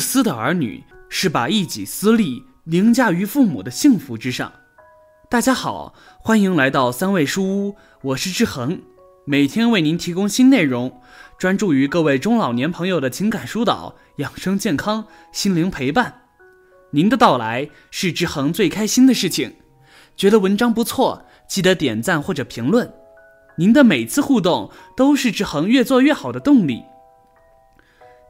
私的儿女是把一己私利凌驾于父母的幸福之上。大家好，欢迎来到三味书屋，我是志恒，每天为您提供新内容，专注于各位中老年朋友的情感疏导、养生健康、心灵陪伴。您的到来是志恒最开心的事情。觉得文章不错，记得点赞或者评论。您的每次互动都是志恒越做越好的动力。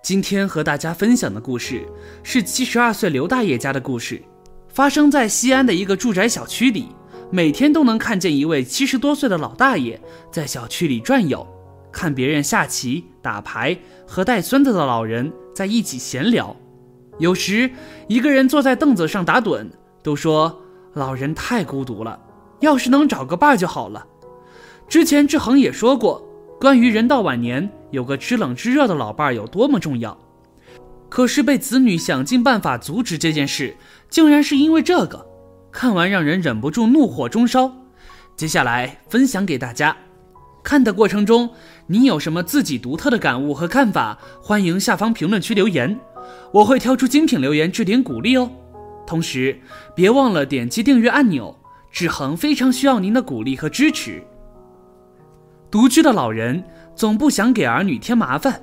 今天和大家分享的故事是七十二岁刘大爷家的故事。发生在西安的一个住宅小区里，每天都能看见一位七十多岁的老大爷在小区里转悠，看别人下棋、打牌，和带孙子的老人在一起闲聊。有时一个人坐在凳子上打盹，都说老人太孤独了，要是能找个伴就好了。之前志恒也说过，关于人到晚年有个知冷知热的老伴儿有多么重要。可是被子女想尽办法阻止这件事，竟然是因为这个，看完让人忍不住怒火中烧。接下来分享给大家。看的过程中，你有什么自己独特的感悟和看法？欢迎下方评论区留言，我会挑出精品留言置顶鼓励哦。同时，别忘了点击订阅按钮，志恒非常需要您的鼓励和支持。独居的老人总不想给儿女添麻烦。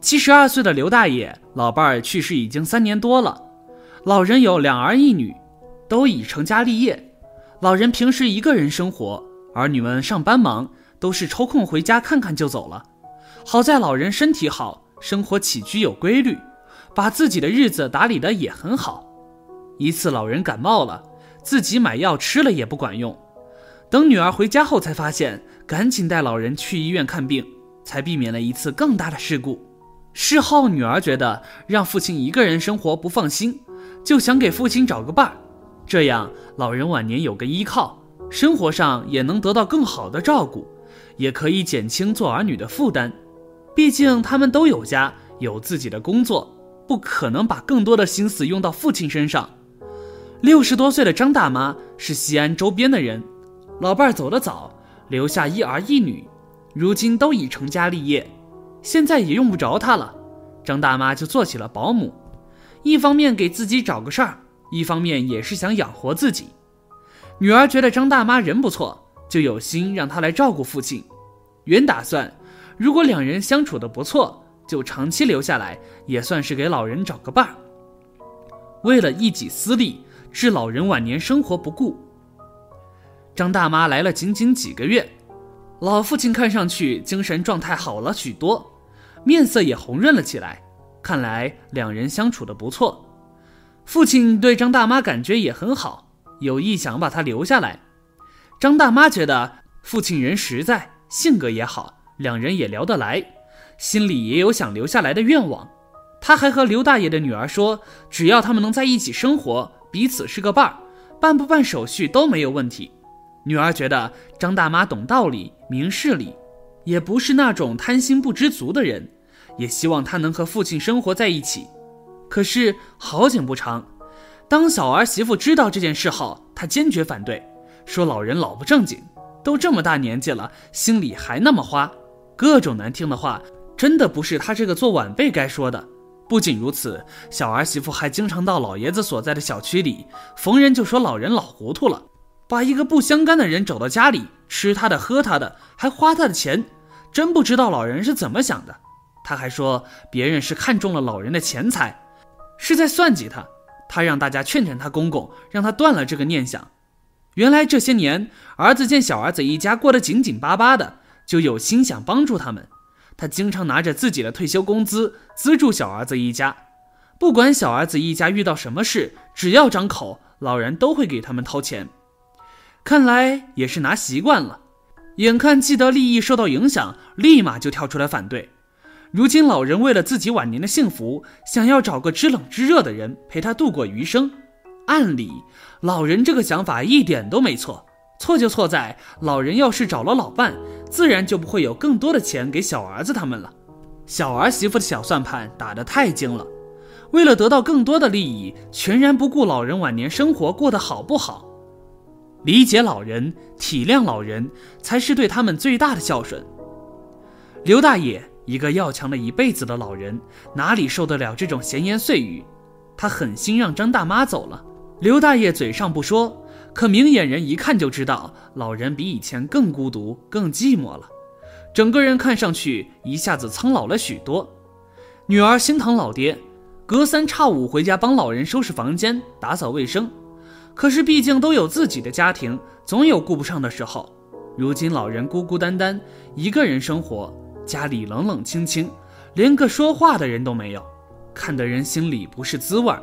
七十二岁的刘大爷，老伴儿去世已经三年多了。老人有两儿一女，都已成家立业。老人平时一个人生活，儿女们上班忙，都是抽空回家看看就走了。好在老人身体好，生活起居有规律，把自己的日子打理得也很好。一次老人感冒了，自己买药吃了也不管用。等女儿回家后，才发现，赶紧带老人去医院看病，才避免了一次更大的事故。事后，女儿觉得让父亲一个人生活不放心，就想给父亲找个伴儿，这样老人晚年有个依靠，生活上也能得到更好的照顾，也可以减轻做儿女的负担。毕竟他们都有家，有自己的工作，不可能把更多的心思用到父亲身上。六十多岁的张大妈是西安周边的人，老伴儿走得早，留下一儿一女，如今都已成家立业。现在也用不着他了，张大妈就做起了保姆，一方面给自己找个事儿，一方面也是想养活自己。女儿觉得张大妈人不错，就有心让她来照顾父亲。原打算，如果两人相处的不错，就长期留下来，也算是给老人找个伴儿。为了一己私利，置老人晚年生活不顾，张大妈来了仅仅几个月。老父亲看上去精神状态好了许多，面色也红润了起来。看来两人相处的不错。父亲对张大妈感觉也很好，有意想把她留下来。张大妈觉得父亲人实在，性格也好，两人也聊得来，心里也有想留下来的愿望。她还和刘大爷的女儿说，只要他们能在一起生活，彼此是个伴儿，办不办手续都没有问题。女儿觉得张大妈懂道理、明事理，也不是那种贪心不知足的人，也希望她能和父亲生活在一起。可是好景不长，当小儿媳妇知道这件事后，她坚决反对，说老人老不正经，都这么大年纪了，心里还那么花，各种难听的话，真的不是她这个做晚辈该说的。不仅如此，小儿媳妇还经常到老爷子所在的小区里，逢人就说老人老糊涂了。把一个不相干的人找到家里吃他的喝他的，还花他的钱，真不知道老人是怎么想的。他还说别人是看中了老人的钱财，是在算计他。他让大家劝劝他公公，让他断了这个念想。原来这些年，儿子见小儿子一家过得紧紧巴巴的，就有心想帮助他们。他经常拿着自己的退休工资资助小儿子一家，不管小儿子一家遇到什么事，只要张口，老人都会给他们掏钱。看来也是拿习惯了，眼看既得利益受到影响，立马就跳出来反对。如今老人为了自己晚年的幸福，想要找个知冷知热的人陪他度过余生。按理，老人这个想法一点都没错，错就错在老人要是找了老伴，自然就不会有更多的钱给小儿子他们了。小儿媳妇的小算盘打得太精了，为了得到更多的利益，全然不顾老人晚年生活过得好不好。理解老人，体谅老人，才是对他们最大的孝顺。刘大爷一个要强了一辈子的老人，哪里受得了这种闲言碎语？他狠心让张大妈走了。刘大爷嘴上不说，可明眼人一看就知道，老人比以前更孤独、更寂寞了。整个人看上去一下子苍老了许多。女儿心疼老爹，隔三差五回家帮老人收拾房间、打扫卫生。可是毕竟都有自己的家庭，总有顾不上的时候。如今老人孤孤单单一个人生活，家里冷冷清清，连个说话的人都没有，看得人心里不是滋味儿。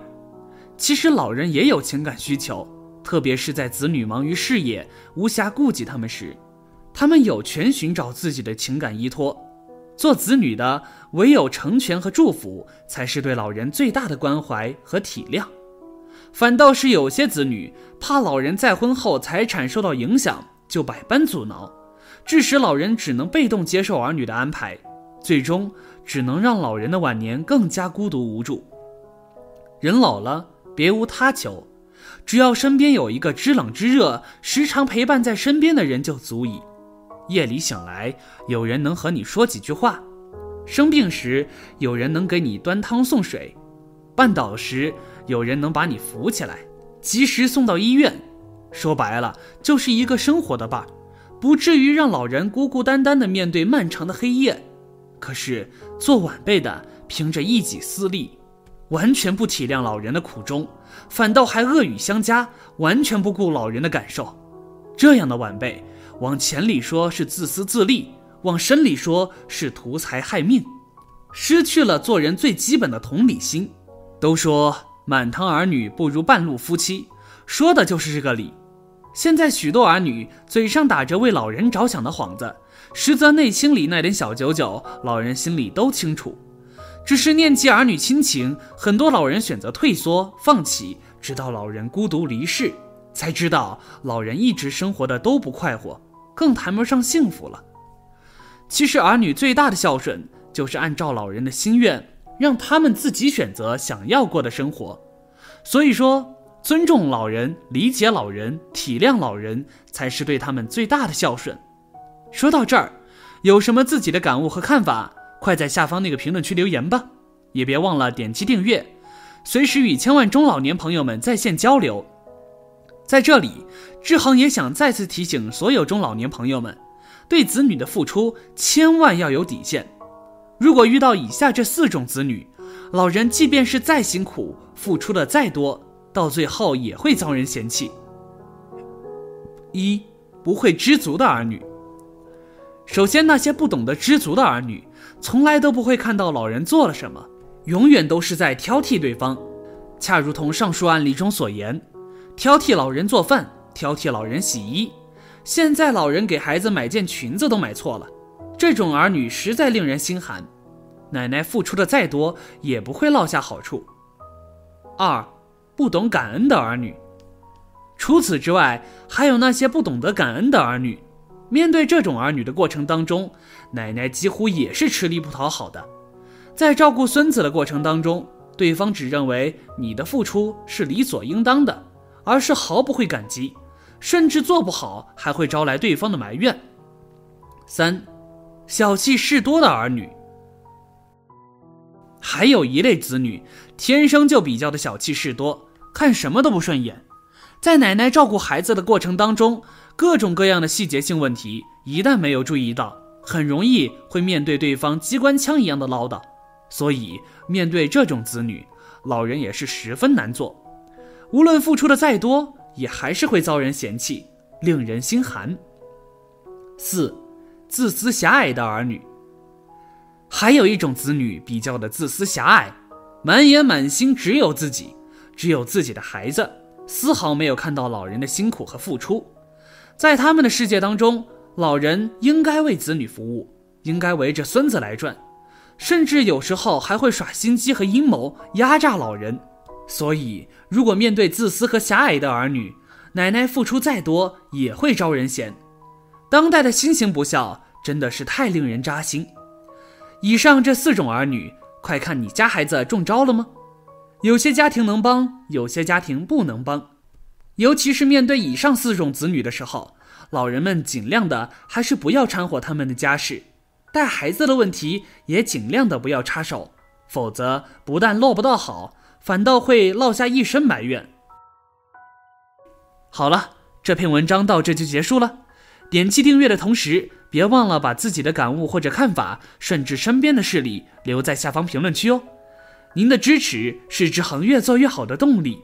其实老人也有情感需求，特别是在子女忙于事业、无暇顾及他们时，他们有权寻找自己的情感依托。做子女的唯有成全和祝福，才是对老人最大的关怀和体谅。反倒是有些子女怕老人再婚后财产受到影响。就百般阻挠，致使老人只能被动接受儿女的安排，最终只能让老人的晚年更加孤独无助。人老了，别无他求，只要身边有一个知冷知热、时常陪伴在身边的人就足矣。夜里醒来，有人能和你说几句话；生病时，有人能给你端汤送水；绊倒时，有人能把你扶起来，及时送到医院。说白了，就是一个生活的伴儿，不至于让老人孤孤单单的面对漫长的黑夜。可是做晚辈的，凭着一己私利，完全不体谅老人的苦衷，反倒还恶语相加，完全不顾老人的感受。这样的晚辈，往浅里说是自私自利，往深里说是图财害命，失去了做人最基本的同理心。都说满堂儿女不如半路夫妻，说的就是这个理。现在许多儿女嘴上打着为老人着想的幌子，实则内心里那点小九九，老人心里都清楚。只是念及儿女亲情，很多老人选择退缩放弃，直到老人孤独离世，才知道老人一直生活的都不快活，更谈不上幸福了。其实儿女最大的孝顺，就是按照老人的心愿，让他们自己选择想要过的生活。所以说。尊重老人，理解老人，体谅老人，才是对他们最大的孝顺。说到这儿，有什么自己的感悟和看法，快在下方那个评论区留言吧！也别忘了点击订阅，随时与千万中老年朋友们在线交流。在这里，志恒也想再次提醒所有中老年朋友们，对子女的付出千万要有底线。如果遇到以下这四种子女，老人即便是再辛苦，付出的再多。到最后也会遭人嫌弃。一不会知足的儿女。首先，那些不懂得知足的儿女，从来都不会看到老人做了什么，永远都是在挑剔对方。恰如同上述案例中所言，挑剔老人做饭，挑剔老人洗衣。现在老人给孩子买件裙子都买错了，这种儿女实在令人心寒。奶奶付出的再多，也不会落下好处。二。不懂感恩的儿女，除此之外，还有那些不懂得感恩的儿女。面对这种儿女的过程当中，奶奶几乎也是吃力不讨好的。在照顾孙子的过程当中，对方只认为你的付出是理所应当的，而是毫不会感激，甚至做不好还会招来对方的埋怨。三，小气事多的儿女。还有一类子女，天生就比较的小气事多，看什么都不顺眼。在奶奶照顾孩子的过程当中，各种各样的细节性问题，一旦没有注意到，很容易会面对对方机关枪一样的唠叨。所以，面对这种子女，老人也是十分难做。无论付出的再多，也还是会遭人嫌弃，令人心寒。四，自私狭隘的儿女。还有一种子女比较的自私狭隘，满眼满心只有自己，只有自己的孩子，丝毫没有看到老人的辛苦和付出。在他们的世界当中，老人应该为子女服务，应该围着孙子来转，甚至有时候还会耍心机和阴谋压榨老人。所以，如果面对自私和狭隘的儿女，奶奶付出再多也会招人嫌。当代的新型不孝真的是太令人扎心。以上这四种儿女，快看你家孩子中招了吗？有些家庭能帮，有些家庭不能帮。尤其是面对以上四种子女的时候，老人们尽量的还是不要掺和他们的家事。带孩子的问题也尽量的不要插手，否则不但落不到好，反倒会落下一身埋怨。好了，这篇文章到这就结束了。点击订阅的同时，别忘了把自己的感悟或者看法，甚至身边的事例留在下方评论区哦。您的支持是志恒越做越好的动力。